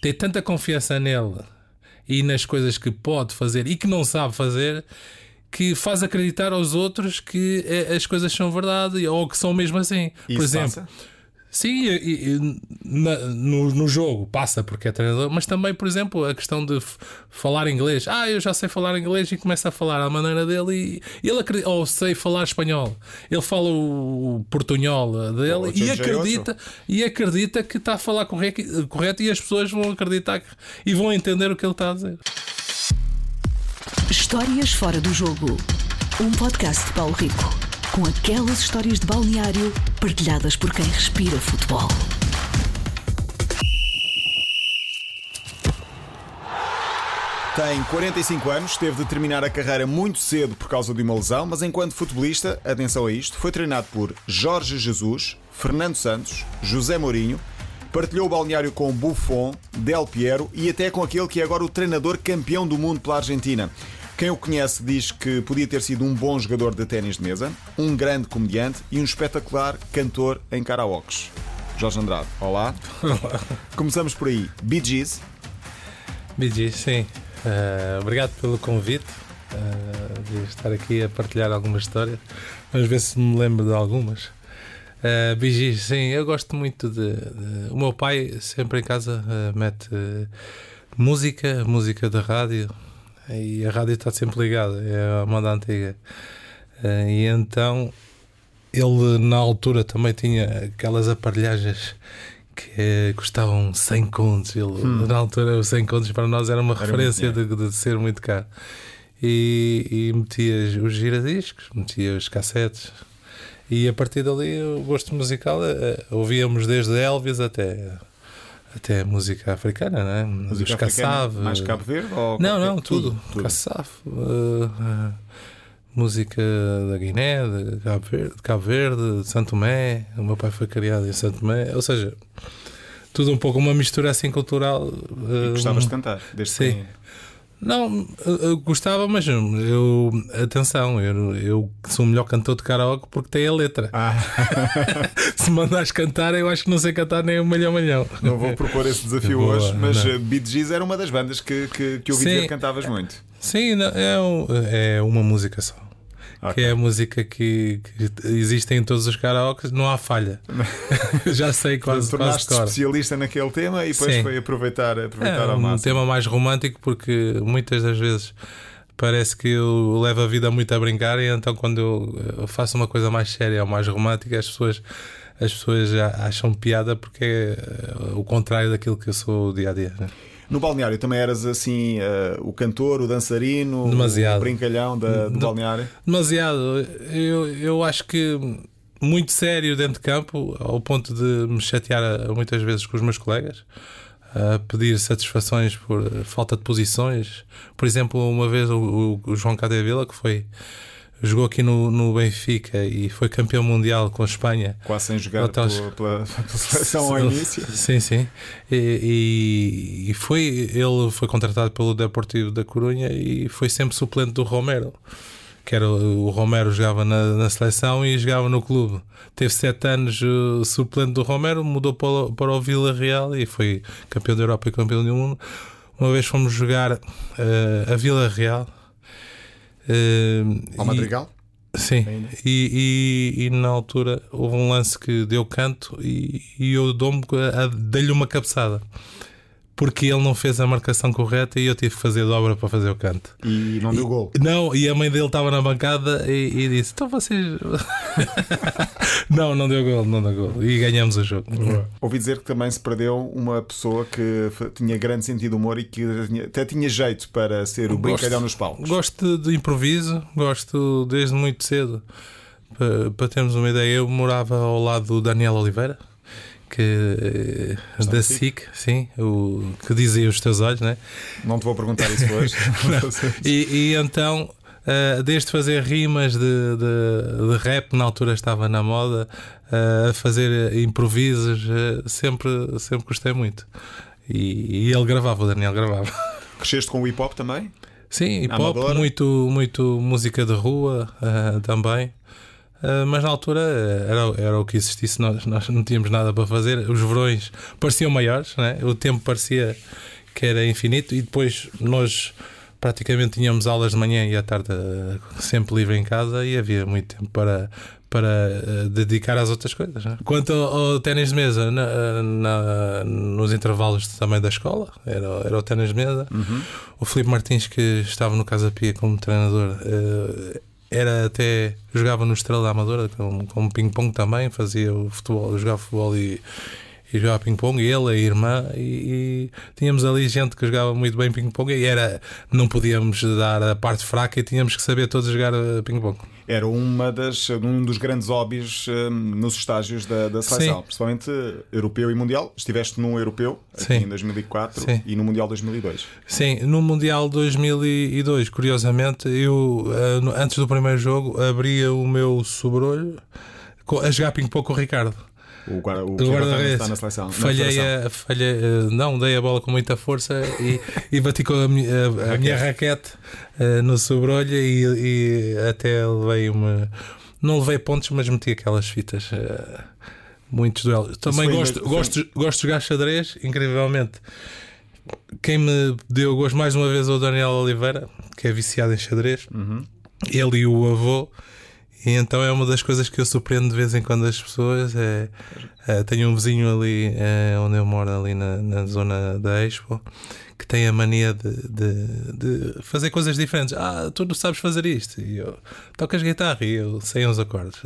tem tanta confiança nele e nas coisas que pode fazer e que não sabe fazer que faz acreditar aos outros que eh, as coisas são verdade ou que são mesmo assim. Isso Por exemplo, passa? Sim, e- e- na- no, no jogo passa porque é treinador, mas também, por exemplo, a questão de falar inglês. Ah, eu já sei falar inglês e começa a falar à maneira dele e ele acredita, ou sei falar espanhol. Ele fala o portunhol dele e 88. acredita, e acredita que está a falar correto, correto e as pessoas vão acreditar que- e vão entender o que ele está a dizer. Histórias fora do jogo. Um podcast de Paulo Rico. Com aquelas histórias de balneário partilhadas por quem respira futebol. Tem 45 anos, teve de terminar a carreira muito cedo por causa de uma lesão, mas enquanto futebolista, atenção a isto, foi treinado por Jorge Jesus, Fernando Santos, José Mourinho, partilhou o balneário com Buffon, Del Piero e até com aquele que é agora o treinador campeão do mundo pela Argentina. Quem o conhece diz que podia ter sido um bom jogador de ténis de mesa, um grande comediante e um espetacular cantor em karaokes. Jorge Andrade, olá. Começamos por aí. Bee Gees, BG, sim. Eh, obrigado pelo convite eh, de estar aqui a partilhar algumas histórias. Vamos ver se me lembro de algumas. Uh, BG, sim, eu gosto muito de, de- O meu pai sempre em casa eh, mete música, música da rádio e a rádio está sempre ligada, é a moda antiga. Eh, e então ele na altura também tinha aquelas aparelhagens que eh, custavam 100 contos. Ele, Na altura, os 100 contos para nós era uma referência de, de ser muito caro. E, e metia os giradiscos, metia os cassetes. E a partir dali, o gosto musical eh, ouvíamos desde Elvis até, até música africana, né? música Os africana, Kassav, mais Cabo Verde? Ou não, qualquer- não, tudo. tudo. Kassaf, uh, uh, música da Guiné, de Cabo Verde, de Cabo Verde, de Santo Tomé. O meu pai foi criado em Santo Tomé. Ou seja, tudo um pouco uma mistura assim cultural. uh, Gostavas de cantar, desde Sim. pequenino. Não, eu, gostava, mas eu. Atenção, eu, eu sou o melhor cantor de karaoke porque tem a letra. Ah, Se mandares cantar, eu acho que não sei cantar nem um milhão milhão. não vou propor esse desafio Boa, hoje, mas não. uh, Bee Gees era uma das bandas que, que, que eu ouvi Sim. dizer que cantavas muito. Sim, não, é, é uma música só. Que Ok. é a música que, que existe em todos os karaokes, não há falha. Já sei quase, Tornaste especialista naquele tema e depois Sim. foi aproveitar, aproveitar É ao um máximo. tema mais romântico porque muitas das vezes parece que eu levo a vida muito a brincar e então quando eu, faço uma coisa mais séria ou mais romântica as pessoas as pessoas acham piada porque é eh, o contrário daquilo que eu sou dia a dia. né? No balneário também eras assim uh, o cantor, o dançarino, Demasiado. o brincalhão da- do balneário. Demasiado. Eu, eu acho que muito sério dentro de campo, ao ponto de me chatear eh, muitas vezes com os meus colegas, a pedir satisfações por eh, falta de posições. Por exemplo, uma vez o, o- João Cadevila, que foi jogou aqui no, no Benfica e foi campeão mundial com a Espanha. Quase sem jogar Então, pela, pela- pela seleção ao início. Sim, sim. E, e- e foi, ele foi contratado pelo Deportivo da Corunha e foi sempre suplente do Romero. Que era o o Romero jogava na, na seleção e jogava no clube. Teve sete anos uh, suplente do Romero, mudou para o, para o Vila Real e foi campeão da Europa e campeão do mundo. Uma vez fomos jogar uh, a Vila Real. Ao e- Madrigal? Sim, e, e, e na altura houve um lance que deu canto e, e eu dou-me a- dei-lhe uma cabeçada porque ele não fez a marcação correta e eu tive que fazer dobra para fazer o canto. E não deu gol. Não, e a mãe dele estava na bancada e, e disse: Então vocês. não, não deu gol, não deu gol. E ganhamos o jogo. Ouvi dizer que também se perdeu uma pessoa que tinha grande sentido de humor e que até tinha jeito para ser o Gosto. brincalhão nos palcos. Gosto de improviso, gosto desde muito cedo. Para, para termos uma ideia, eu morava ao lado do Daniel Oliveira, que eh, da SIC? Sim, o que dizia os teus olhos, né? Não te vou perguntar isso hoje. E, e então, eh, desde fazer rimas de, de, de rap, na altura estava na moda, eh, a fazer improvisos, eh, sempre, sempre gostei muito. E, e ele gravava, o Daniel gravava. Cresceste com o hip hop também? Sim, hip hop, Amadora? muito, muito música de rua eh, também. Uh, mas na altura era, era o que existisse, nós, nós não tínhamos nada para fazer. Os verões pareciam maiores, né? o tempo parecia que era infinito, e depois nós praticamente tínhamos aulas de manhã e à tarde uh, sempre livre em casa e havia muito tempo para, para dedicar às outras coisas. Né? Quanto ao, ao ténis de mesa, na, na, nos intervalos também da escola, era, era o ténis de mesa. Uhum. O Filipe Martins, que estava no Casa Pia como treinador, era até jogava no Estrela da Amadora como, como ping-pong também, fazia o futebol, jogava futebol e, e jogava ping-pong, ele, a irmã, e, e, tínhamos ali gente que jogava muito bem ping-pong e era, não podíamos dar a parte fraca e tínhamos que saber todos jogar eh, ping-pong era uma das, um dos grandes hobbies um, nos estágios da, da seleção, Sim. principalmente europeu e mundial. Estiveste num europeu aqui em 2004 Sim. e no Mundial 2002. Sim, no Mundial 2002, curiosamente, eu uh, antes do primeiro jogo abria o meu sobrolho a jogar ping-pong com o Ricardo. O, guarda, o, o guarda-redes está na seleção. Falhei, na a, falhei não, dei a bola com muita força e, e bati com a, minha, a, a minha raquete uh, no sobrolho e, e até levei uma. Não levei pontos, mas meti aquelas fitas. Uh, muitos duelos. Também gosto, gosto, gosto de jogar xadrez, incrivelmente. Quem me deu gosto mais uma vez é o Daniel Oliveira, que é viciado em xadrez. Uhum. Ele e o avô e então é uma das coisas que eu surpreendo de vez em quando as pessoas. É, é tenho um vizinho ali é, onde eu moro, ali na, na zona da Expo, que tem a mania de, de, de, fazer coisas diferentes. Ah, tu não sabes fazer isto. E eu tocas guitarra e eu sei uns acordes.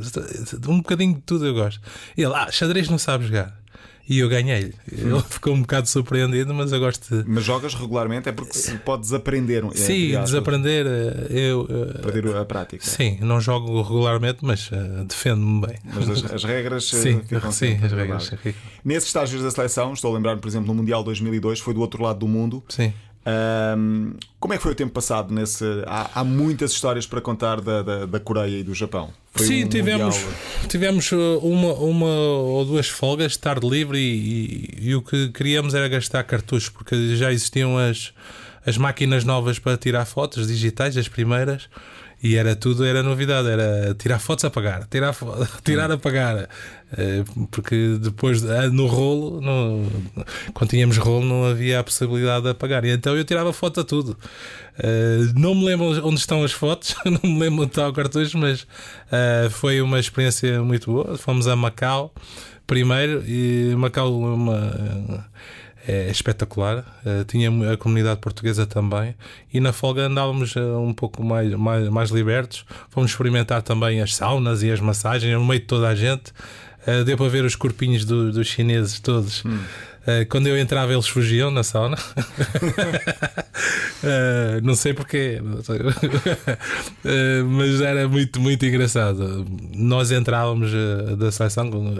Um bocadinho de tudo eu gosto. E ele, ah, xadrez não sabes jogar e eu ganhei-lhe. Ele ficou um bocado surpreendido, mas eu gosto de. Mas jogas regularmente é porque se pode desaprender. É, sim, desaprender. Eh, eu, eh, Perder a prática. Sim, não jogo regularmente, mas uh, defendo-me bem. Mas as, as regras sim, ficam sim, as regras. Nesses estágios da seleção, estou a lembrar, por exemplo, no Mundial 2002, foi do outro lado do mundo. Sim. Um, como é que foi o tempo passado nesse. Há, há muitas histórias para contar da, da, da Coreia e do Japão. Foi Sim, um tivemos, mundial... tivemos uh, uma, uma ou duas folgas, tarde livre, e, e, e, o que queríamos era gastar cartuchos, porque já existiam as, as máquinas novas para tirar fotos digitais, as primeiras. E era tudo, era novidade, era tirar fotos, apagar, tirar, tirar, apagar. Eh, porque depois ah, no rolo, no, quando tínhamos rolo, não havia a possibilidade de apagar. E então eu tirava foto a tudo. Eh, não me lembro onde estão as fotos, não me lembro onde está o cartucho, mas eh, foi uma experiência muito boa. Fomos a Macau primeiro e Macau uma é espetacular. Uh, tinha a comunidade portuguesa também. E na folga andávamos uh, um pouco mais, mais, mais libertos. Fomos experimentar também as saunas e as massagens no meio de toda a gente. Uh, deu para ver os corpinhos do, dos chineses todos. Hum. Uh, quando eu entrava, eles fugiam na sauna. uh, não sei porquê, não sei. uh, mas era muito, muito engraçado. Nós entrávamos da seleção com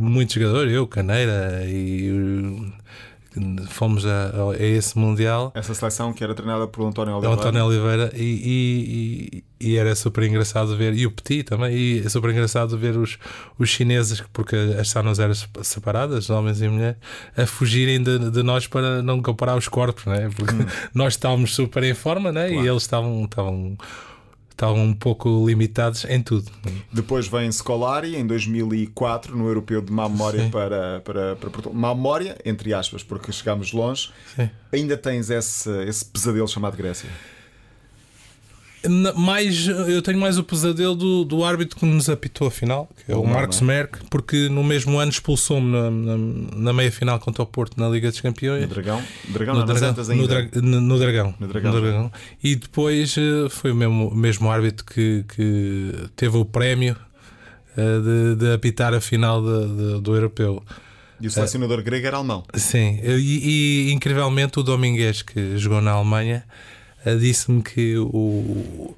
muitos jogadores, eu, Caneira e fomos a, a, esse Mundial. Essa seleção que era treinada por António Oliveira. António Oliveira e, e, e, era super engraçado ver, e o Petit também, e é super engraçado ver os, os chineses, porque as saunas eram separadas, homens e mulheres, a fugirem de, de nós para não comparar os corpos, né? porque hum. nós estávamos super em forma né? Claro. e eles estavam. estavam estavam um pouco limitados em tudo. Depois vem Scolari em 2004 no Europeu de Má Memória para, para, para Portugal. Má Memória, entre aspas, porque chegámos longe. Sim. Ainda tens esse, esse pesadelo chamado Grécia? Mais, eu tenho mais o pesadelo do, do árbitro que nos apitou a final, que é o, o Marcos Merck, porque no mesmo ano expulsou-me na, na, na, meia final contra o Porto na Liga dos Campeões. No Dragão? Dragão no, Dragão, no, dra, no, no, Dragão. No Dragão. No Dragão. E depois eh, foi o mesmo, mesmo árbitro que, que teve o prémio eh, de, de apitar a final de, de, do Europeu. E o selecionador grego era alemão. Sim, e, e incrivelmente o Domingues, que jogou na Alemanha, disse-me que o,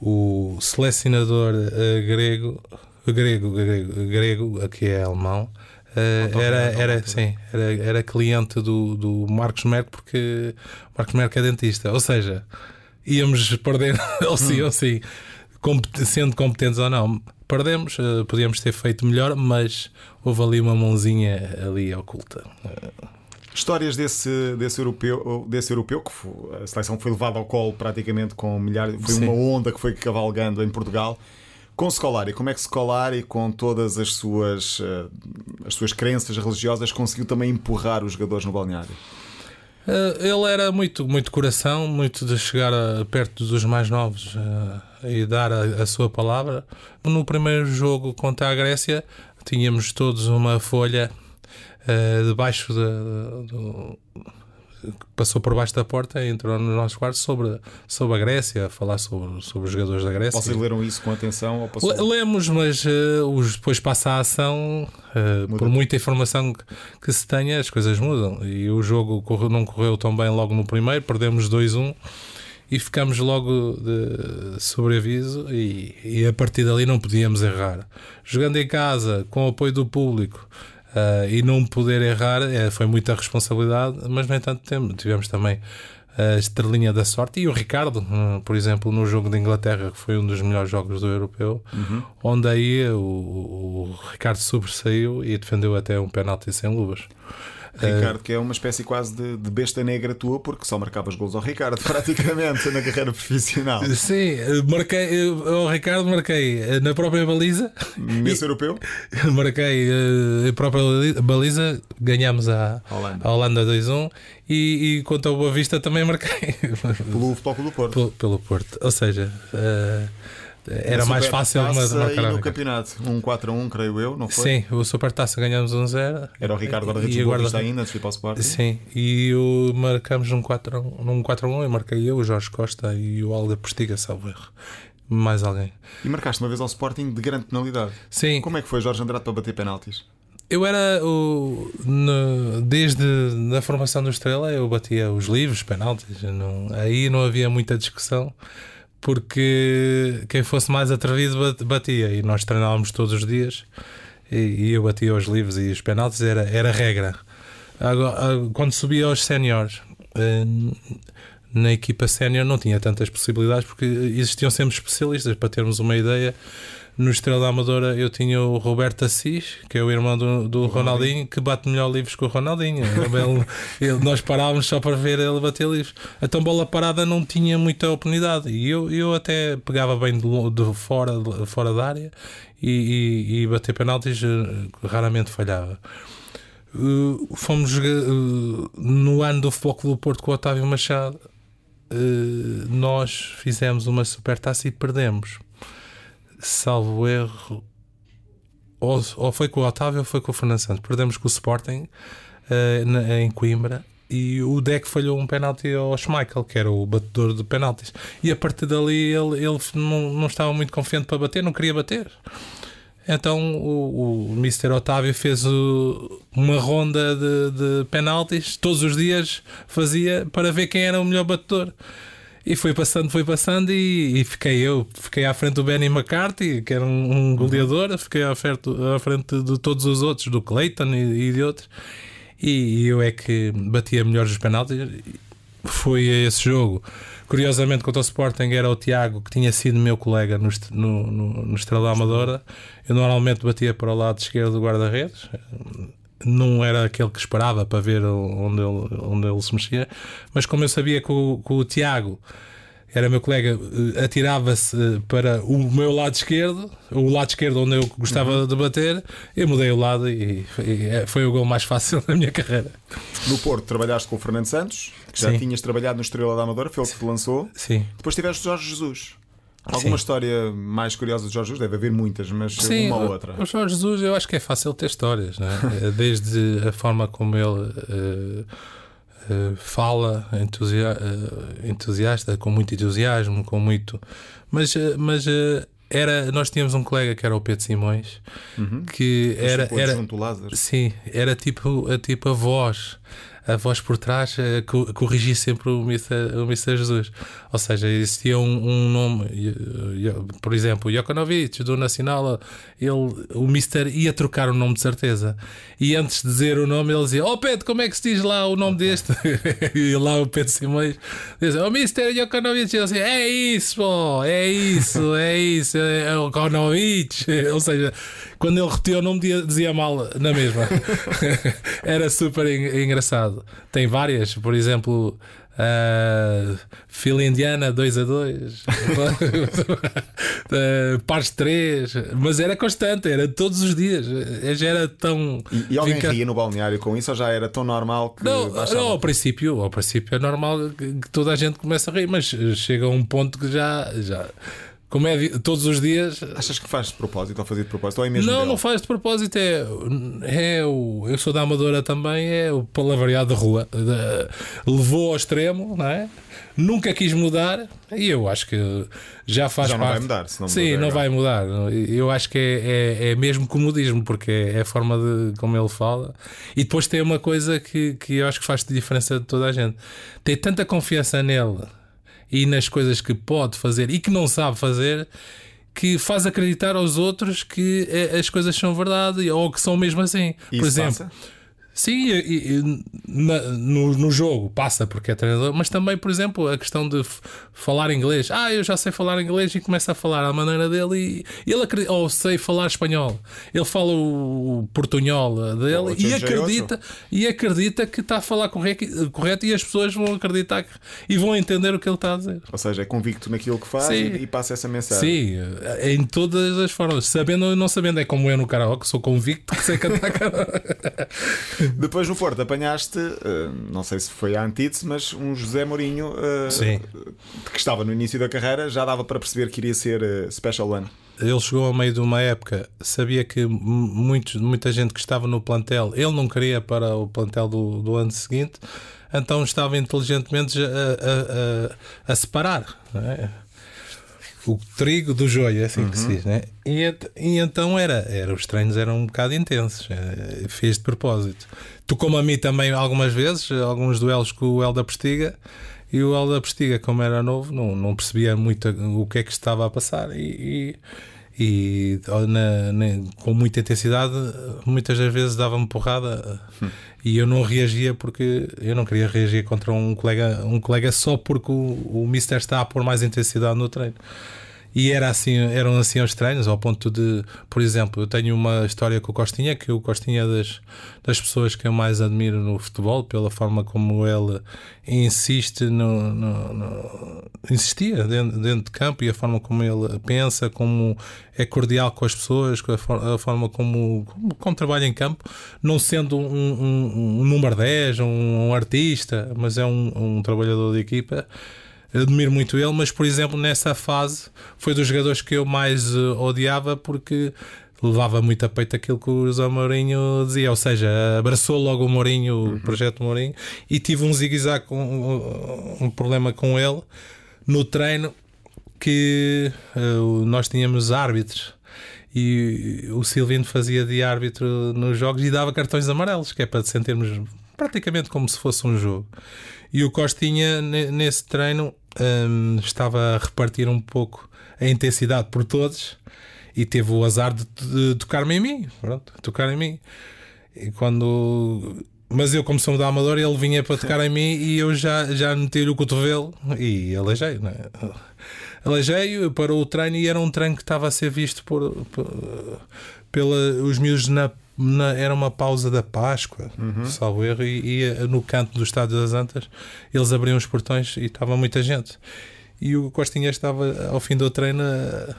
o selecionador uh, grego, grego, grego, grego, que é alemão, uh, era, era, sim, era, era cliente do, do Marcos Merck, porque Marcos Merck é dentista. Ou seja, íamos perder, ou sim, hum. ou sim, sendo competentes ou não. Perdemos, uh, podíamos ter feito melhor, mas houve ali uma mãozinha ali oculta. Histórias desse, desse, europeu, desse europeu que foi, a seleção foi levada ao colo praticamente com milhares. Foi Sim. uma onda que foi cavalgando em Portugal. Com Scolari, como é que Scolari, com todas as suas, uh, as suas crenças religiosas, conseguiu também empurrar os jogadores no balneário? Uh, ele era muito, muito coração, muito de chegar a, perto dos mais novos e dar a, a, sua palavra. No primeiro jogo contra a Grécia, tínhamos todos uma folha debaixo de, passou por baixo da porta e entrou no nosso quarto sobre, sobre a Grécia, a falar sobre, sobre os jogadores da Grécia. Vocês leram isso com atenção? Ou passou... Lemos, mas uh, os, depois passa a ação, uh, por muita informação que, que, se tenha, as coisas mudam. E o jogo correu, não correu tão bem logo no primeiro, perdemos 2-1 e ficamos logo de sobreaviso e, e a partir dali não podíamos errar. Jogando em casa, com o apoio do público, Uh, e não poder errar é, foi muita responsabilidade, mas no entanto tivemos também a estrelinha da sorte e o Ricardo, hum, por exemplo, no jogo de Inglaterra, que foi um dos melhores jogos do europeu, uhum. onde aí o, o, Ricardo sobressaiu e defendeu até um penalti sem luvas. Ricardo, que é uma espécie quase de, de, besta negra tua, porque só marcavas gols ao Ricardo, praticamente, na carreira profissional. Sim, marquei, ao Ricardo marquei eh, na própria baliza. Nesse europeu? Marquei eh, a própria baliza, ganhámos a Holanda, a Holanda 2-1 e, e quanto ao Boa Vista também marquei. Pelo Futebol do Porto. Pelo, pelo Porto. Ou seja. Uh, era mais fácil mas marcar no campeonato, um 4 a 1, creio eu, não foi? Sim, o Supertaça ganhamos 1 0. Era o Ricardo Guarda-Redes guarda ainda, antes de ir para o Sporting. Sim, e o, marcamos num 4 a 1, num 4 a 1 e marquei eu, o Jorge Costa e o Alda Postiga, salvo erro. Mais alguém. E marcaste uma vez ao Sporting de grande penalidade. Sim. Como é que foi Jorge Andrade para bater penaltis? Eu era o. No, desde a formação do Estrela, eu batia os livros, penaltis. Não, aí não havia muita discussão porque quem fosse mais atrevido batia e nós treinávamos todos os dias e, eu batia os livros e os penaltis era, era regra. Agora, quando subia aos séniores, eh, na equipa sénior não tinha tantas possibilidades porque existiam sempre especialistas para termos uma ideia no Estrela da Amadora eu tinha o Roberto Assis, que é o irmão do, do Ronaldinho, que bate melhor livros que o Ronaldinho. Ele, ele, nós parávamos só para ver ele bater livros. Então, bola parada não tinha muita oportunidade. E eu, eu até pegava bem de, de fora, de, fora da área e, e, e bater penaltis eh, raramente falhava. Uh, fomos uh, no ano do Futebol Clube do Porto com o Otávio Machado. Uh, nós fizemos uma super taça e perdemos salvo erro, ou, ou foi com o Otávio ou foi com o Fernando Santos. Perdemos com o Sporting uh, na, em Coimbra e o Deck falhou um penalti ao Schmeichel, que era o batedor de penaltis. E a partir dali ele, ele não, não estava muito confiante para bater, não queria bater. Então o, o Mr. Otávio fez o, uma ronda de, de penaltis, todos os dias fazia para ver quem era o melhor batedor. E foi passando, foi passando e, e, fiquei eu, fiquei à frente do Benny McCarthy, que era um, um goleador, fiquei à frente, à frente de todos os outros, do Clayton e, e de outros. E, e, eu é que batia melhor os penaltis. Foi esse jogo. Curiosamente, contra o Sporting era o Tiago, que tinha sido meu colega no, no, no, no Estrela Amadora. Eu normalmente batia para o lado esquerdo do guarda-redes não era aquele que esperava para ver onde ele, onde ele se mexia, mas como eu sabia que o, que o Tiago era meu colega, eh, atirava-se eh, para o meu lado esquerdo, o lado esquerdo onde eu gostava uhum. de bater, eu mudei o lado e, e, é, foi o gol mais fácil da minha carreira. No Porto trabalhaste com o Fernando Santos, que já Sim. tinhas trabalhado no Estrela da Amadora, foi ele que te lançou. Sim. Depois tiveste Jorge Jesus. Alguma Sim. história mais curiosa de Jorge Jesus? Deve haver muitas, mas Sim, uma ou outra. O Jorge Jesus, eu acho que é fácil ter histórias, é? desde a forma como ele uh, uh, fala, entusia uh, entusiasta, com muito entusiasmo, com muito. Mas, mas era, nós tínhamos um colega que era o Pedro Simões, uhum. que era. era. Sim, era tipo, tipo a voz a voz por trás uh, corrigia sempre o Mr. o Mr. Jesus. Ou seja, existia um, um nome, por exemplo, Jokanovic do Nacional, ele, o Mr. ia trocar o nome de certeza. E antes de dizer o nome, ele dizia: Oh Pedro, como é que se diz lá o nome deste? e lá o Pedro Simões dizia: Oh Mr. Jokanovic. Ele dizia: É isso, pô, é isso, é isso, é o Jokanovic. Ou seja, quando ele repetia o nome dizia mal na mesma. Era super engraçado. Tem várias, por exemplo. Uh, Fila Indiana 2 a 2 uh, Pares 3 Mas era constante, era todos os dias Já era tão E, e alguém Fica... ria no balneário com isso ou já era tão normal que Não, não ao, princípio, ao princípio é normal que toda a gente começa a rir Mas chega a um ponto que já, já como é todos os dias. Achas que faz de propósito ou fazer de propósito? Ou é mesmo não, dele? não faz de propósito. É, é o, eu sou da Amadora também, é o palavreado de rua. De, levou ao extremo, não é? Nunca quis mudar e eu acho que já faz já parte. não vai mudar, se não Sim, não vai mudar. Eu acho que é, é, é mesmo comodismo, porque é, é, a forma de como ele fala. E depois tem uma coisa que, que eu acho que faz diferença de toda a gente: tem tanta confiança nele e nas coisas que pode fazer e que não sabe fazer que faz acreditar aos outros que eh, as coisas são verdade ou que são mesmo assim. Isso Por exemplo, passa? Sim, e, e, na, no, no jogo passa porque é treinador, mas também, por exemplo, a questão de falar inglês. Ah, eu já sei falar inglês e começa a falar à maneira dele e ele acredita, ou sei falar espanhol. Ele fala o portunhol dele e acredita, e acredita que está a falar correto, correto e as pessoas vão acreditar que, e vão entender o que ele está a dizer. Ou seja, é convicto naquilo que faz e, e, passa essa mensagem. Sim, em todas as formas, sabendo ou não sabendo, é como eu no karaoke, sou convicto que sei cantar karaoke. Depois no Porto apanhaste, uh, não sei se foi a antítese, mas um José Mourinho uh, que estava no início da carreira, já dava para perceber que iria ser uh, Special One. Ele chegou ao meio de uma época, sabia que muitos, muita gente que estava no plantel, ele não queria para o plantel do, do ano seguinte, então estava inteligentemente a, a, a, a separar. É? O trigo do joio, é assim uhum. que se diz, né? E, e, então era, era, os treinos eram um bocado intensos, é, fez de propósito. Tocou-me a mim também algumas vezes, alguns duelos com o Elda Prestiga, e o Elda Prestiga, como era novo, não, não percebia muito o que é que estava a passar, e, e, e na, na, com muita intensidade, muitas das vezes dava-me porrada. Hum e eu não reagia porque eu não queria reagir contra um colega, um colega só porque o, o Mister está a pôr mais intensidade no treino. E era assim, eram assim os treinos, ao ponto de, por exemplo, eu tenho uma história com o Costinha, que o Costinha é das, das pessoas que eu mais admiro no futebol, pela forma como ele insiste no, no, no insistia dentro, dentro, de campo e a forma como ele pensa, como é cordial com as pessoas, com a, for, a forma como, como, como, trabalha em campo, não sendo um, um, um número 10, um, um artista, mas é um, um trabalhador de equipa admiro muito ele, mas por exemplo, nessa fase foi dos jogadores que eu mais uh, odiava porque levava muito a peito aquilo que o José Mourinho dizia, ou seja, abraçou logo o Mourinho, o uhum. projeto Mourinho, e tive um zigue-zague, um, um, problema com ele no treino que uh, nós tínhamos árbitros e o Silvino fazia de árbitro nos jogos e dava cartões amarelos, que é para sentirmos praticamente como se fosse um jogo. E o Costinha, nesse treino, um, estava a repartir um pouco a intensidade por todos e teve o azar de, de tocar-me em mim. Pronto, tocar em mim. E quando. Mas eu, como sou da Amador, ele vinha para tocar em mim e eu já, já meti o cotovelo e aleijei, né? Aleijei, parou o treino e era um treino que estava a ser visto por, por pela, os miúdos na na, era uma pausa da Páscoa, uhum. salvo erro, e, e, no canto do Estádio das Antas eles abriam os portões e estava muita gente. E o Costinha estava ao fim do treino a,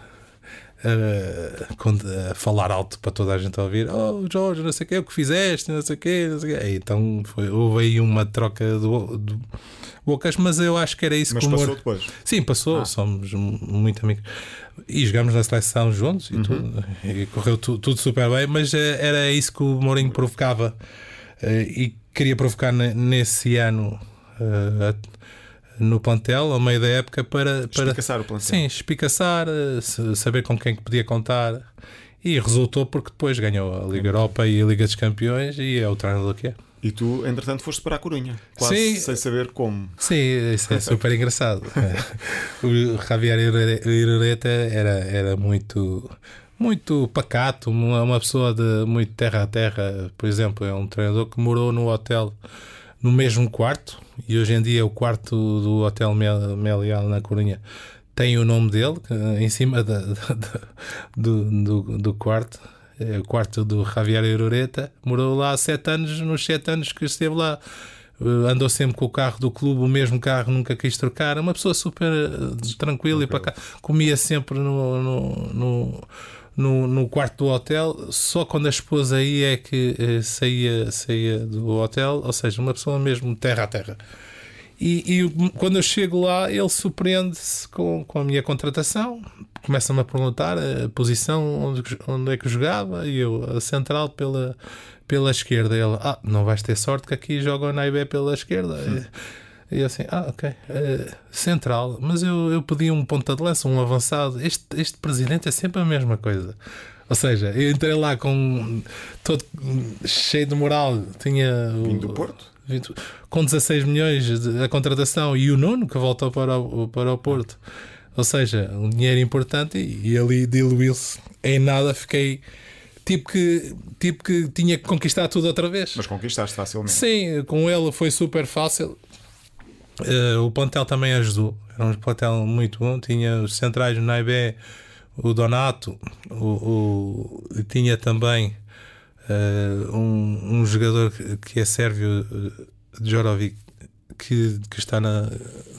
a, a falar alto para toda a gente ouvir: Oh, Jorge, não sei o que, o que fizeste, não sei o que, não sei o que. Então foi, houve aí uma troca do, do bocas, mas eu acho que era isso mas que o passou depois. Sim, passou, ah. somos muito amigos. E jogámos na seleção juntos e uhum. tudo, e correu tu, tudo super bem, mas eh, era isso que o Mourinho provocava eh, e queria provocar nesse ano eh, no plantel, ao meio da época, para. para espicaçar o plantel. Sim, espicaçar, saber com quem que podia contar. E resultou porque depois ganhou a Liga Europa e a Liga dos Campeões e é o treinador que é. E tu, entretanto, foste para a Corunha, quase Sim. sem saber como. Sim, isso é super engraçado. o Javier Irureta era, era muito, muito pacato, uma pessoa de muito terra a terra. Por exemplo, é um treinador que morou no hotel no mesmo quarto e hoje em dia o quarto do Hotel Melial na Corunha tem o nome dele em cima da, da, da, do, do, do quarto é o quarto do Javier Uroreta, morou lá há sete anos, nos sete anos que esteve lá. Uh, andou sempre com o carro do clube, o mesmo carro, nunca quis trocar. Uma pessoa super uh, tranquila e para cá. Comia sempre no, no, no, no, no quarto do hotel. Só quando a esposa ia é que uh, saía, saía do hotel, ou seja, uma pessoa mesmo terra a terra. E, e quando eu chego lá, ele surpreende-se com, com a minha contratação. Começa-me a perguntar a posição onde, onde é que jogava e eu, a central pela, pela esquerda. Ele, ah, não vais ter sorte que aqui joga o Naibé pela esquerda. E, e eu assim, ah, ok, uh, central. Mas eu, eu pedi um ponta de lança, um avançado. Este, este presidente é sempre a mesma coisa. Ou seja, eu entrei lá com todo cheio de moral. Tinha. Vindo do Porto? Com 16 milhões a contratação e o nono que voltou para o, para o Porto. Ou seja, um dinheiro importante e, e ali diluiu-se. Em nada fiquei tipo que, tipo que tinha que conquistar tudo outra vez. Mas conquistaste facilmente. Sim, com ele foi super fácil. Uh, o plantel também ajudou. Era um plantel muito bom. Tinha os centrais no Naibé, o Donato, o, o, tinha também uh, um, um, jogador que é sérvio, uh, Jorovic, que, que está na,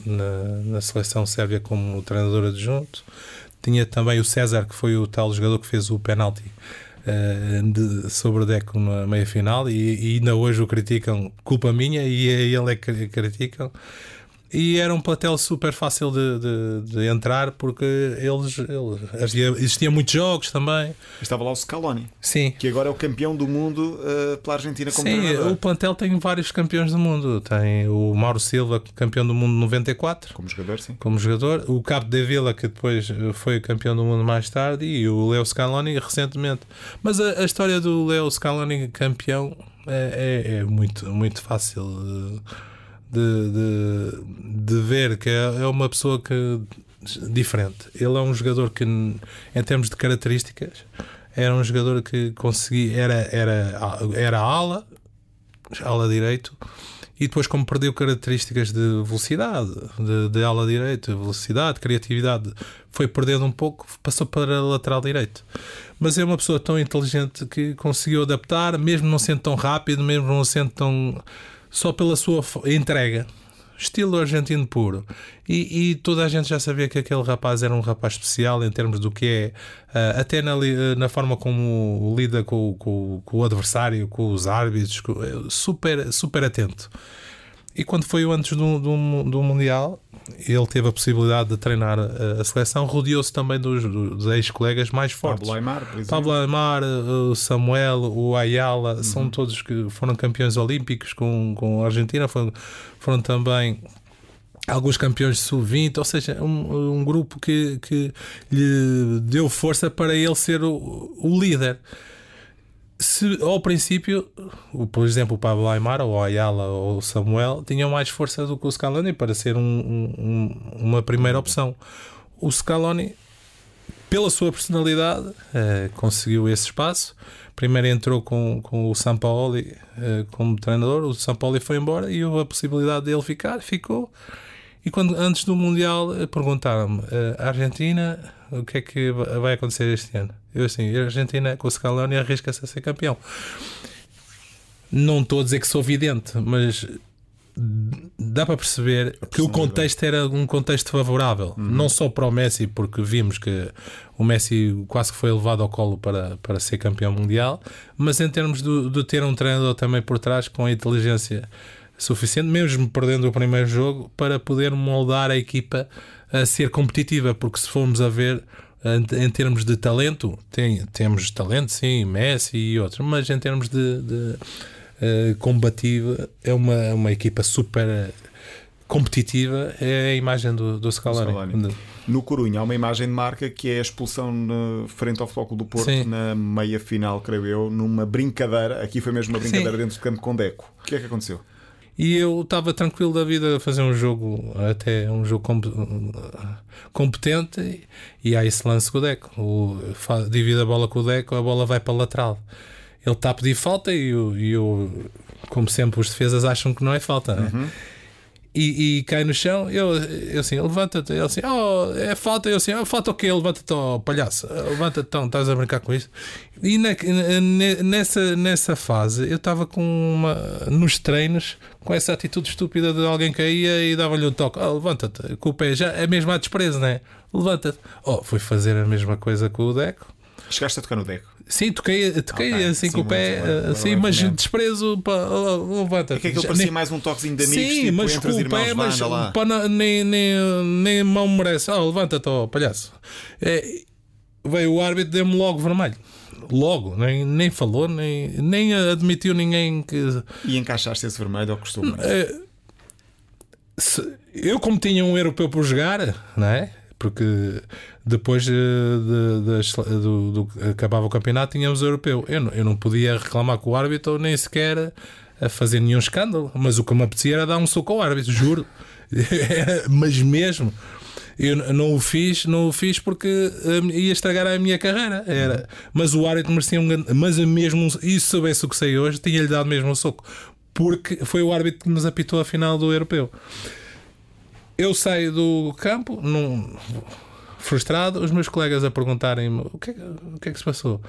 na, na, seleção sérvia como treinador adjunto. Tinha também o César, que foi o tal jogador que fez o penalti uh, de, sobre o Deco na meia final, e, e, ainda hoje o criticam, culpa minha, e é ele é que criticam. E era um platel super fácil de, de, de entrar porque eles, eles existiam muitos jogos também. Estava lá o Scaloni, Sim. que agora é o campeão do mundo uh, pela Argentina como Sim, treinador. o plantel tem vários campeões do mundo. Tem o Mauro Silva, campeão do mundo 94. Como jogador, sim. Como jogador. O Cabo de Vila, que depois foi campeão do mundo mais tarde. E o Leo Scaloni recentemente. Mas a, a história do Leo Scaloni campeão é, é, é muito, muito fácil. Uh, de, de, de ver que é, é uma pessoa que diferente. Ele é um jogador que, em termos de características, era um jogador que conseguia, era, era, era ala, ala direito, e depois, como perdeu características de velocidade, de, de ala direito, velocidade, criatividade, foi perdendo um pouco, passou para lateral direito. Mas é uma pessoa tão inteligente que conseguiu adaptar, mesmo não sendo tão rápido, mesmo não sendo tão só pela sua entrega. Estilo argentino puro. E, e, toda a gente já sabia que aquele rapaz era um rapaz especial em termos do que é, uh, até na, na, forma como lida com, com, com, o adversário, com os árbitros, eh, super, super atento. E quando foi antes do, do, do Mundial, ele teve a possibilidade de treinar a, a seleção, rodeou-se também dos, dos ex-colegas mais fortes. Pablo Aymar, por exemplo. Pablo Aymar, o Samuel, o Ayala, uhum. são todos que foram campeões olímpicos com, com a Argentina, foram, foram também alguns campeões de sub-20, ou seja, um, um grupo que, que lhe deu força para ele ser o, o líder se ao princípio, por exemplo, o Pablo Aymar ou Ayala ou o Samuel tinham mais força do que o Scaloni para ser um, um, uma primeira opção. O Scaloni, pela sua personalidade, eh, conseguiu esse espaço. Primeiro entrou com, com o Sampaoli eh, como treinador, o Sampaoli foi embora e a possibilidade dele ficar, ficou. E quando antes do Mundial eh, perguntaram-me: eh, a Argentina, o que é que vai acontecer este ano? Eu assim, a Argentina com o Scaloni arrisca-se a ser campeão. Não estou a dizer que sou vidente, mas dá para perceber que o contexto era um contexto favorável, uhum. não só para o Messi, porque vimos que o Messi quase que foi levado ao colo para, para ser campeão mundial, mas em termos de, de ter um treinador também por trás com a inteligência suficiente, mesmo perdendo o primeiro jogo, para poder moldar a equipa a ser competitiva, porque se formos a ver em termos de talento, tem, temos talento, sim, Messi e outros, mas em termos de, de uh, combativa, é uma, uma equipa super competitiva, é a imagem do, do Scaloni. Scaloni. No Corunha há uma imagem de marca que é a expulsão frente ao Futebol do Porto sim. na meia final, creio eu, numa brincadeira. Aqui foi mesmo uma brincadeira sim. dentro do campo com Deco. O que é que aconteceu? E eu estava tranquilo da vida a fazer um jogo, até um jogo competente, e há esse lance com o Deco. O, divide a bola com o Deco, a bola vai para a lateral. Ele está a pedir falta e eu, e eu como sempre, os defesas acham que não é falta. Né? E, e cai no chão. Eu, eu assim, levanta-te. Ele assim, oh, é falta. Eu assim, oh, falta o quê? Levanta-te, oh, palhaço. Levanta-te, então, estás a brincar com isso. E na, nessa, nessa fase eu estava com uma, nos treinos com essa atitude estúpida de alguém caía e dava-lhe um toque. Oh, levanta-te, com o pé, já é mesmo a desprezo, não é? Levanta-te. Oh, fui fazer a mesma coisa com o Deco. Chegaste a tocar no Deco? Sim, toquei, toquei okay. assim sim, com o pé, assim, mas desprezo para levanta. É que aquilo parecia nem... mais um toquezinho de amigos, sim, tipo, mas com o pé, mas para, nem, nem, nem mão merece. Oh, levanta-te, oh, palhaço. É, veio o árbitro, deu-me logo vermelho. Logo, nem, nem falou, nem, nem admitiu ninguém que. E encaixaste esse vermelho ao costume? É, eu, como tinha um europeu por jogar, não é? Porque depois de, de, de, do, do, acabava o campeonato tínhamos o europeu. Eu não, eu não podia reclamar com o árbitro nem sequer a fazer nenhum escândalo, mas o que me apetecia era dar um soco ao árbitro, juro. mas mesmo. Eu não o fiz, não o fiz porque hum, ia estragar a minha carreira. Era. Mas o árbitro merecia um grande. Mas mesmo. E se soubesse o que sei hoje, tinha-lhe dado mesmo um soco. Porque foi o árbitro que nos apitou a final do europeu. Eu saio do campo, num, frustrado, os meus colegas a perguntarem-me o que, é, o que é que se passou.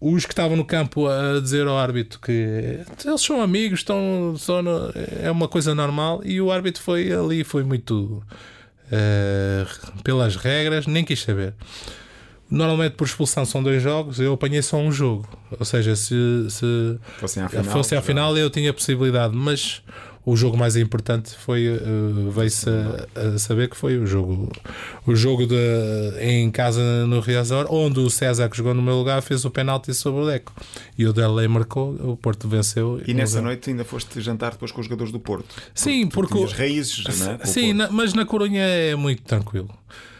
Os que estavam no campo a dizer ao árbitro que eles são amigos, estão, estão no, é uma coisa normal, e o árbitro foi ali, foi muito uh, pelas regras, nem quis saber. Normalmente por expulsão são dois jogos, eu apanhei só um jogo. Ou seja, se, se fossem à final, fosse à final eu tinha possibilidade, mas o jogo mais importante foi uh, veio-se a, a, saber que foi o jogo o jogo de, em casa no Riazor onde o César que jogou no meu lugar fez o penalti sobre o Deco. E o Delay marcou o Porto venceu e nessa noite ainda foste jantar depois com os jogadores do Porto? Sim porque, porque raízes é? sim na, mas na Corunha é muito tranquilo.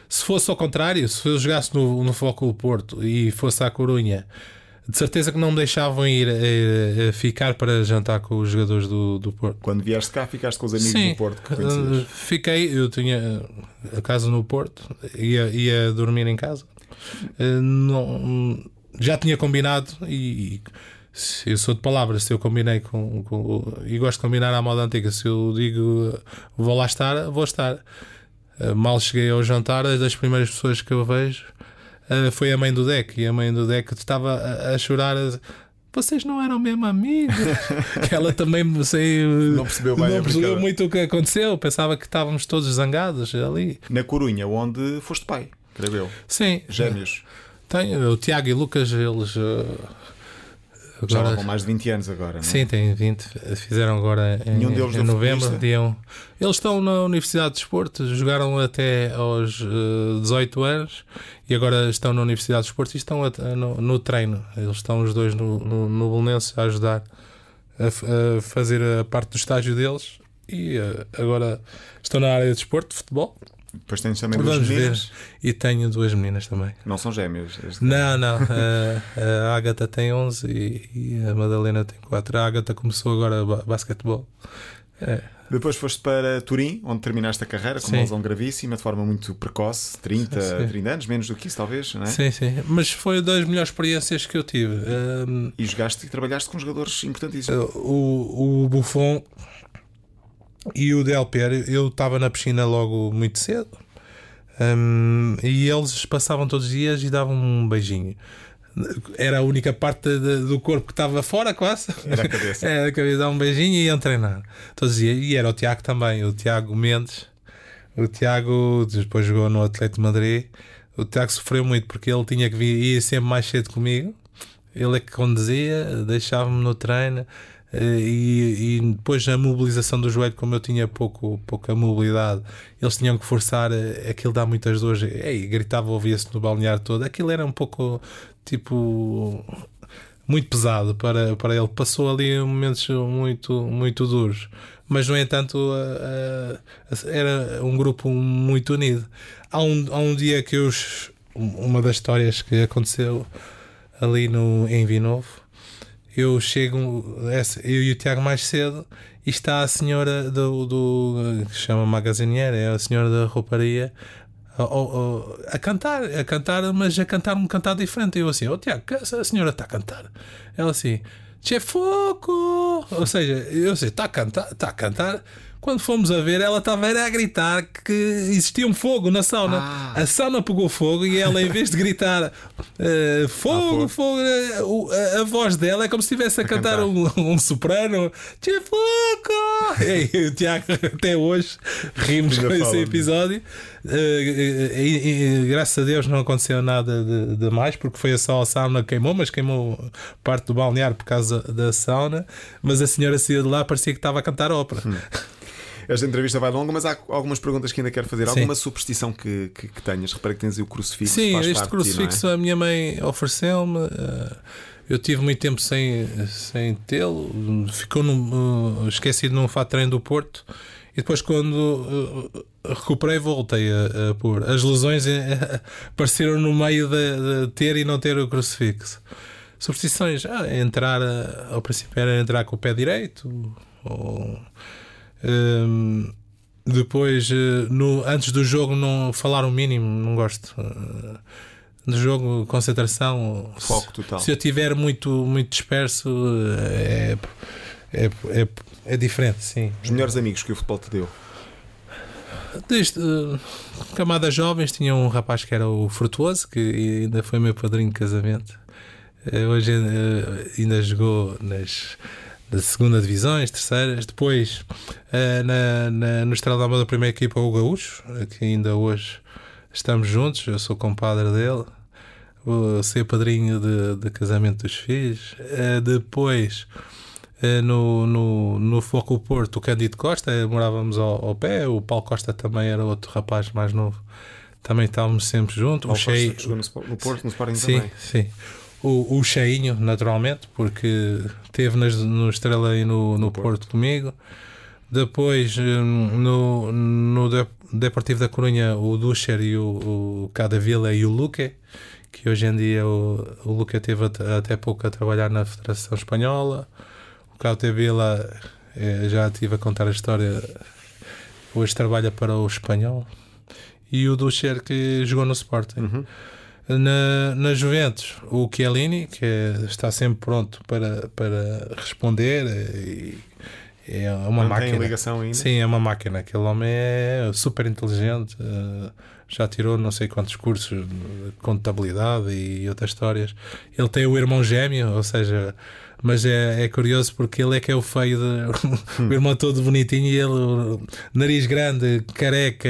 Se fosse ao contrário se eu jogasse no, no Foco do Porto e fosse à Corunha de certeza que não me deixavam ir eh, eh, ficar para jantar com os jogadores do, do Porto. Quando vieste cá, ficaste com os amigos Sim, do Porto que uh, Fiquei, eu tinha a casa no Porto, ia, ia dormir em casa. Não, já tinha combinado e, e eu sou de palavras, se eu combinei com, com, e gosto de combinar à moda antiga, se eu digo vou lá estar, vou estar. Mal cheguei ao jantar, das primeiras pessoas que eu vejo uh, foi a mãe do Deck. E a mãe do Deck estava a, a chorar. vocês não eram mesmo amigos? que ela também sei, não percebeu, bem não percebeu muito o que aconteceu. Pensava que estávamos todos zangados ali. Na Corunha, onde foste pai, creio eu. Sim. Gêmeos. Tenho, o Tiago e o Lucas, eles. Uh, Agora, Já com mais de 20 anos agora, não é? Sim, têm 20. Fizeram agora em, Nenhum deles em novembro. Dia 1. Eles estão na Universidade de Desporto, jogaram até aos uh, 18 anos e agora estão na Universidade de Desporto e estão a, no, no, treino. Eles estão os dois no, no, no Bolonense a ajudar a, a, fazer a parte do estágio deles e uh, agora estão na área de desporto, de futebol. Depois tens também duas Vamos meninas. Ver. E tenho duas meninas também. Não são gêmeos? Não, não. a, a Agatha tem 11 e, e, a Madalena tem 4. A Agatha começou agora basquetebol. É. Depois foste para Turim, onde terminaste a carreira com sim. uma lesão gravíssima, de forma muito precoce, 30, sim. 30 anos, menos do que isso, talvez, não é? Sim, sim. Mas foi das melhores experiências que eu tive. Um, e jogaste e trabalhaste com jogadores importantíssimos. O, o Buffon e o Del Piero, eu estava na piscina logo muito cedo um, e eles passavam todos os dias e davam um beijinho. Era a única parte de, do corpo que estava fora, quase. Era a cabeça. Era a cabeça, dar um beijinho e iam treinar. Todos os dias. E era o Tiago também, o Tiago Mendes. O Tiago depois jogou no Atlético de Madrid. O Tiago sofreu muito porque ele tinha que vir, ia sempre mais cedo comigo. Ele é que conduzia, deixava-me no treino e, e, depois a mobilização do joelho, como eu tinha pouco, pouca mobilidade, eles tinham que forçar, eh, aquilo dá muitas dores. Ei, gritava, ouvia-se no balneário todo. Aquilo era um pouco tipo muito pesado para, para ele. Passou ali momentos muito, muito duros, mas no entanto era um grupo muito unido. Há um, há um dia que eu, uma das histórias que aconteceu ali no, em Vinovo eu chego, eu e o Tiago mais cedo, e está a senhora do, do que chama Magazinier, é a senhora da rouparia, a, a, a, cantar, a cantar, mas a cantar um cantar diferente. Eu assim, oh Tiago, a senhora está a cantar. Ela assim, Che Foco! Ou seja, eu sei, está a cantar, está a cantar Quando fomos a ver, ela estava a gritar que existia um fogo na sauna. Ah. A sauna pegou fogo e ela, em vez de gritar eh, fogo, Ah, fogo. fogo, eh, a, a voz dela é como se estivesse a, cantar, cantar. Um, um soprano. Tinha fogo! E o Tiago, até hoje, rimos com esse episódio. Eh, e- e, graças a Deus não aconteceu nada de, de mais, porque foi só a sauna que queimou, mas queimou parte do balneário por causa da sauna. Mas a senhora saía de lá, parecia que estava a cantar ópera. Hum. Esta entrevista vai longa, mas há algumas perguntas que ainda quero fazer. Sim. Alguma superstição que, que, que tenhas? Repara que tens o crucifixo. Sim, este parte de ti, crucifixo a minha mãe ofereceu-me. eh, Eu tive muito tempo sem, sem tê-lo, ficou num, esquecido num fato treino do Porto. E depois, quando eh, recuperei, voltei a, a pôr. As lesões eh, apareceram no meio de, de ter e não ter o crucifixo. Superstições, ah, entrar, ao princípio era entrar com o pé direito, ou, ehm, depois, eh, no, antes do jogo, não falar o mínimo, não gosto. Eh, No jogo, concentração, Foco total. Se eu tiver muito, muito disperso, eh, é, é, é, é diferente, sim. Os melhores amigos que o futebol te deu. Desde eh, camadas jovens, tinha um rapaz que era o Frutuoso, que ainda foi meu padrinho de casamento. Eh, Hoje eh, ainda jogou nas, segunda divisões, terceiras. Depois, eh, na, na, no Estrela da Alma da primeira equipa, o Gaúcho, que ainda hoje estamos juntos. Eu sou compadre dele. Vou ser padrinho de, de casamento dos filhos. Eh, Depois, eh, no, no, no Foco Porto, o Cândido Costa, morávamos ao, ao pé. O Paulo Costa também era outro rapaz mais novo. Também estávamos sempre juntos. O Costa, Chei, que jogou no, Sport- no Porto, no Sporting Sim, também. sim. O, o Cheinho, naturalmente, porque teve nas, no Estrela e no, no Porto. comigo. Depois, hum, no, no De- Deportivo da Corunha, o Ducher e o, o Cadavila e o Luque, que hoje em dia o, o Luque teve at- até pouco a trabalhar na Federação Espanhola. O Cadavila eh, já estive a contar a história, hoje trabalha para o Espanhol. E o Ducher que jogou no Sporting. Na, na Juventus, o Chiellini, que está sempre pronto para, para responder, e é uma Não tem máquina. ligação ainda? Sim, é uma máquina. Aquele homem é super inteligente, eh, já tirou não sei quantos cursos de contabilidade e outras histórias. Ele tem o irmão gêmeo, ou seja, mas é, é curioso porque ele é que é o feio, de, o irmão todo bonitinho e ele, nariz grande, careca,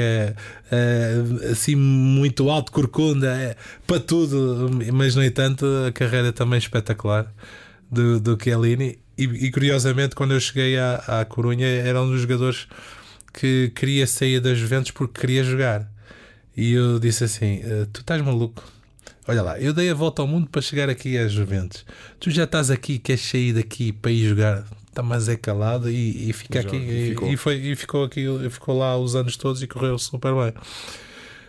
eh, assim muito alto, corcunda, é, para tudo, mas no entanto a carreira também espetacular do, do Chiellini. E, e curiosamente, quando eu cheguei à, à Corunha, era um dos jogadores que queria sair da Juventus porque queria jogar. E eu disse assim: "Eh, Tu estás maluco? Olha lá, eu dei a volta ao mundo para chegar aqui às Juventus. Tu já estás aqui, queres sair daqui para ir jogar? Está mais é calado e, e fica Já, aqui. e ficou. e foi, e ficou aqui, ficou lá os anos todos e correu super bem.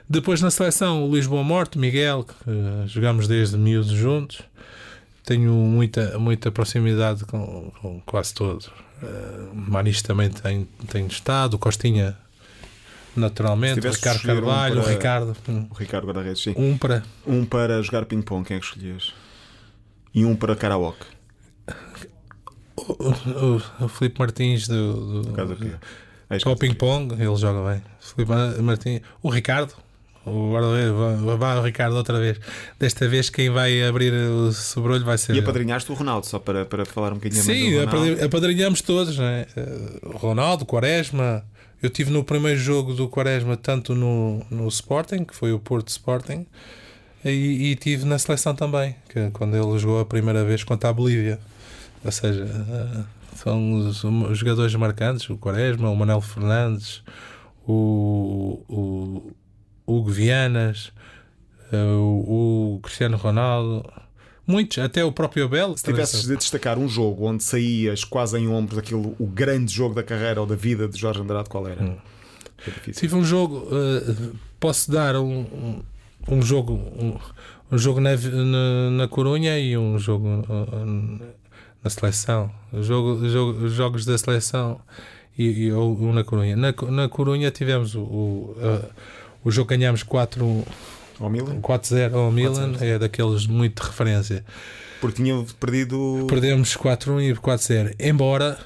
Depois na seleção, o Lisboa Morte, Miguel, que eh, jogamos desde miúdos juntos. Tenho muita, muita proximidade com, com quase todos. Uh, Manis também tem, tem estado, Costinha, naturalmente, Ricardo um Carvalho, o para- Ricardo. hum, O Ricardo Guarda-Redes, sim. Um para. Um para jogar ping-pong, quem é que escolhias? E um para karaoke. O, o, o Filipe Martins do, do, Caso aqui. É Para o ping-pong, ele joga bem. Filipe Martins. O Ricardo. O guarda-redes. Vai o Ricardo outra vez. Desta vez, quem vai abrir o sobrolho vai ser. E apadrinhaste o Ronaldo, só para, para falar um bocadinho mais Sim, do Ronaldo. apadri- apadrinhamos todos, né? Eh, Ronaldo, Quaresma. Eu tive no primeiro jogo do Quaresma, tanto no, no Sporting, que foi o Porto Sporting, e, e tive na seleção também, que, quando ele jogou a primeira vez contra a Bolívia. Ou seja, eh, são os, os jogadores marcantes: o Quaresma, o Manel Fernandes, o, o Hugo Vianas, eh, o, Cristiano Ronaldo. Muitos, até o próprio Abel. Se tivesses de destacar um jogo onde saías quase em ombros daquilo, o grande jogo da carreira ou da vida de Jorge Andrade, qual era? Hum. É um jogo, eh, posso dar um, um, um jogo, um, um jogo na, na, na Corunha e um jogo eh, na seleção. Jogo, jogo, os jogos da seleção e, e o- um na Corunha. Na, na Corunha tivemos o, o, eh, o jogo ganhámos 4 Ao Milan? 4-0 ao Milan, é daqueles muito de referência. Porque tinha perdido. Perdemos 4-1 e 4-0. Embora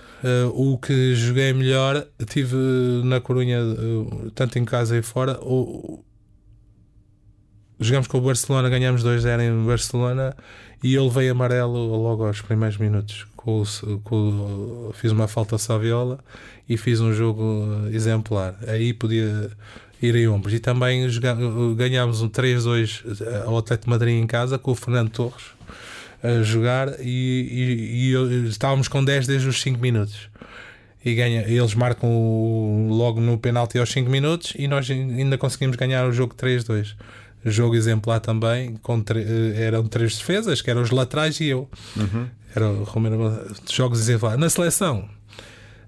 o que joguei melhor, tive na Corunha, tanto em casa e fora. O, jogamos com o Barcelona, ganhamos 2-0 em Barcelona e eu levei amarelo logo aos primeiros minutos. Com, com, fiz uma falta só viola e fiz um jogo exemplar. Aí podia ir em ombros. E também ganhámos um 3-2 ao Atlético Madrid em casa com o Fernando Torres a jogar e, e, e estávamos com 10 desde os 5 minutos. E ganha, eles marcam logo no penalti aos 5 minutos e nós ainda conseguimos ganhar o jogo 3-2 jogo exemplar também, com eh, eram três defesas, que eram os laterais e eu. Uhum. Era o Romero, jogos exemplares. Na seleção,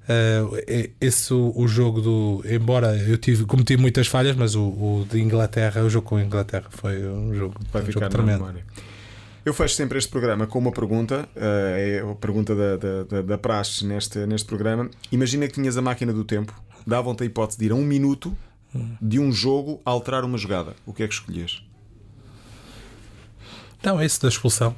uh, esse o, jogo do. Embora eu tive, cometi muitas falhas, mas o, o de Inglaterra, o jogo com a Inglaterra foi um jogo, Vai um ficar jogo tremendo. Eu fecho sempre este programa com uma pergunta, uh, é a pergunta da, da, da, da praxe neste, neste programa. Imagina que tinhas a máquina do tempo, davam-te a hipótese de ir a um minuto de um jogo alterar uma jogada, o que é que escolhias? Não, esse da expulsão.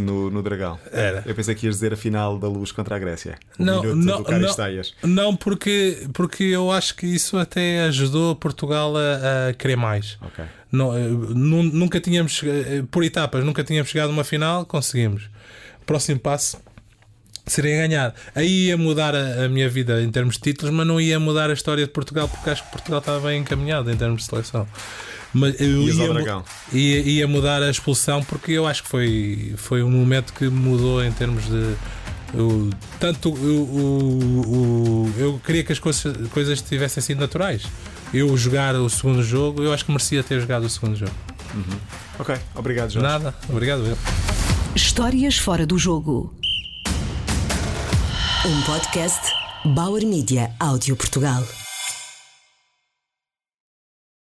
No, no Dragão. Era. Eu pensei que ias dizer a final da luz contra a Grécia. O não, não, não, não, porque, porque eu acho que isso até ajudou Portugal a, a querer mais. Okay. Não, eh, nunca tínhamos, eh, por etapas, nunca tínhamos chegado a uma final, conseguimos. Próximo passo seria ganhar. Aí ia mudar a, a, minha vida em termos de títulos, mas não ia mudar a história de Portugal, porque acho que Portugal estava bem encaminhado em termos de seleção. Mas eu ia, ia, ia, mudar a expulsão porque eu acho que foi, foi um momento que mudou em termos de. Eu, tanto eu, eu queria que as coisas, coisas tivessem sido naturais. Eu jogar o segundo jogo, eu acho que merecia ter jogado o segundo jogo. Uhum. Ok, obrigado, Jorge. Nada, obrigado. Histórias fora do jogo. Um podcast Bauer Media Áudio Portugal.